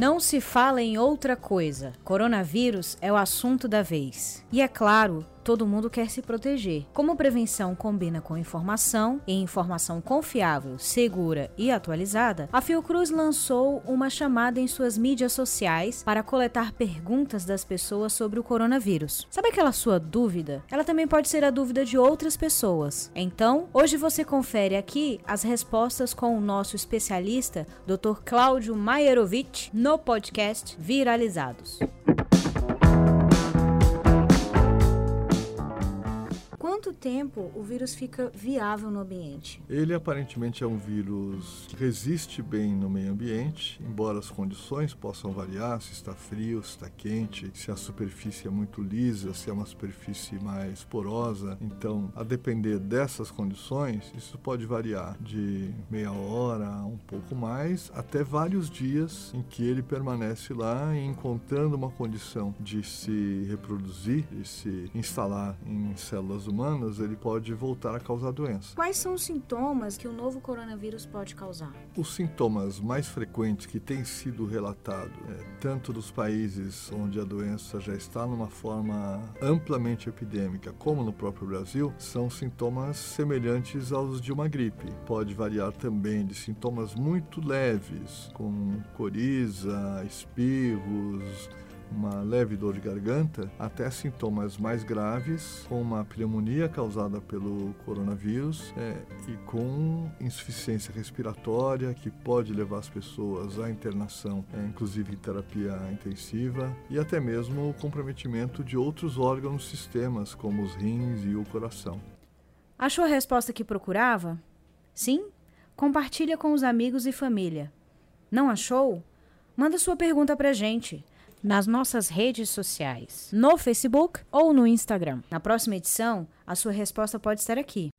Não se fala em outra coisa. Coronavírus é o assunto da vez. E é claro, todo mundo quer se proteger. Como prevenção combina com informação e informação confiável, segura e atualizada, a Fiocruz lançou uma chamada em suas mídias sociais para coletar perguntas das pessoas sobre o coronavírus. Sabe aquela sua dúvida? Ela também pode ser a dúvida de outras pessoas. Então, hoje você confere aqui as respostas com o nosso especialista, Dr. Cláudio Maierovitch, no podcast Viralizados. Tempo o vírus fica viável no ambiente? Ele aparentemente é um vírus que resiste bem no meio ambiente, embora as condições possam variar, se está frio, se está quente, se a superfície é muito lisa, se é uma superfície mais porosa. Então, a depender dessas condições, isso pode variar de meia hora a um pouco mais, até vários dias em que ele permanece lá e encontrando uma condição de se reproduzir, de se instalar em células humanas ele pode voltar a causar doença. Quais são os sintomas que o novo coronavírus pode causar? Os sintomas mais frequentes que têm sido relatados, é, tanto dos países onde a doença já está numa forma amplamente epidêmica, como no próprio Brasil, são sintomas semelhantes aos de uma gripe. Pode variar também de sintomas muito leves, como coriza, espirros, uma leve dor de garganta, até sintomas mais graves, com uma pneumonia causada pelo coronavírus é, e com insuficiência respiratória, que pode levar as pessoas à internação, é, inclusive em terapia intensiva, e até mesmo o comprometimento de outros órgãos sistemas, como os rins e o coração. Achou a resposta que procurava? Sim? Compartilha com os amigos e família. Não achou? Manda sua pergunta pra gente nas nossas redes sociais, no Facebook ou no Instagram. Na próxima edição, a sua resposta pode estar aqui.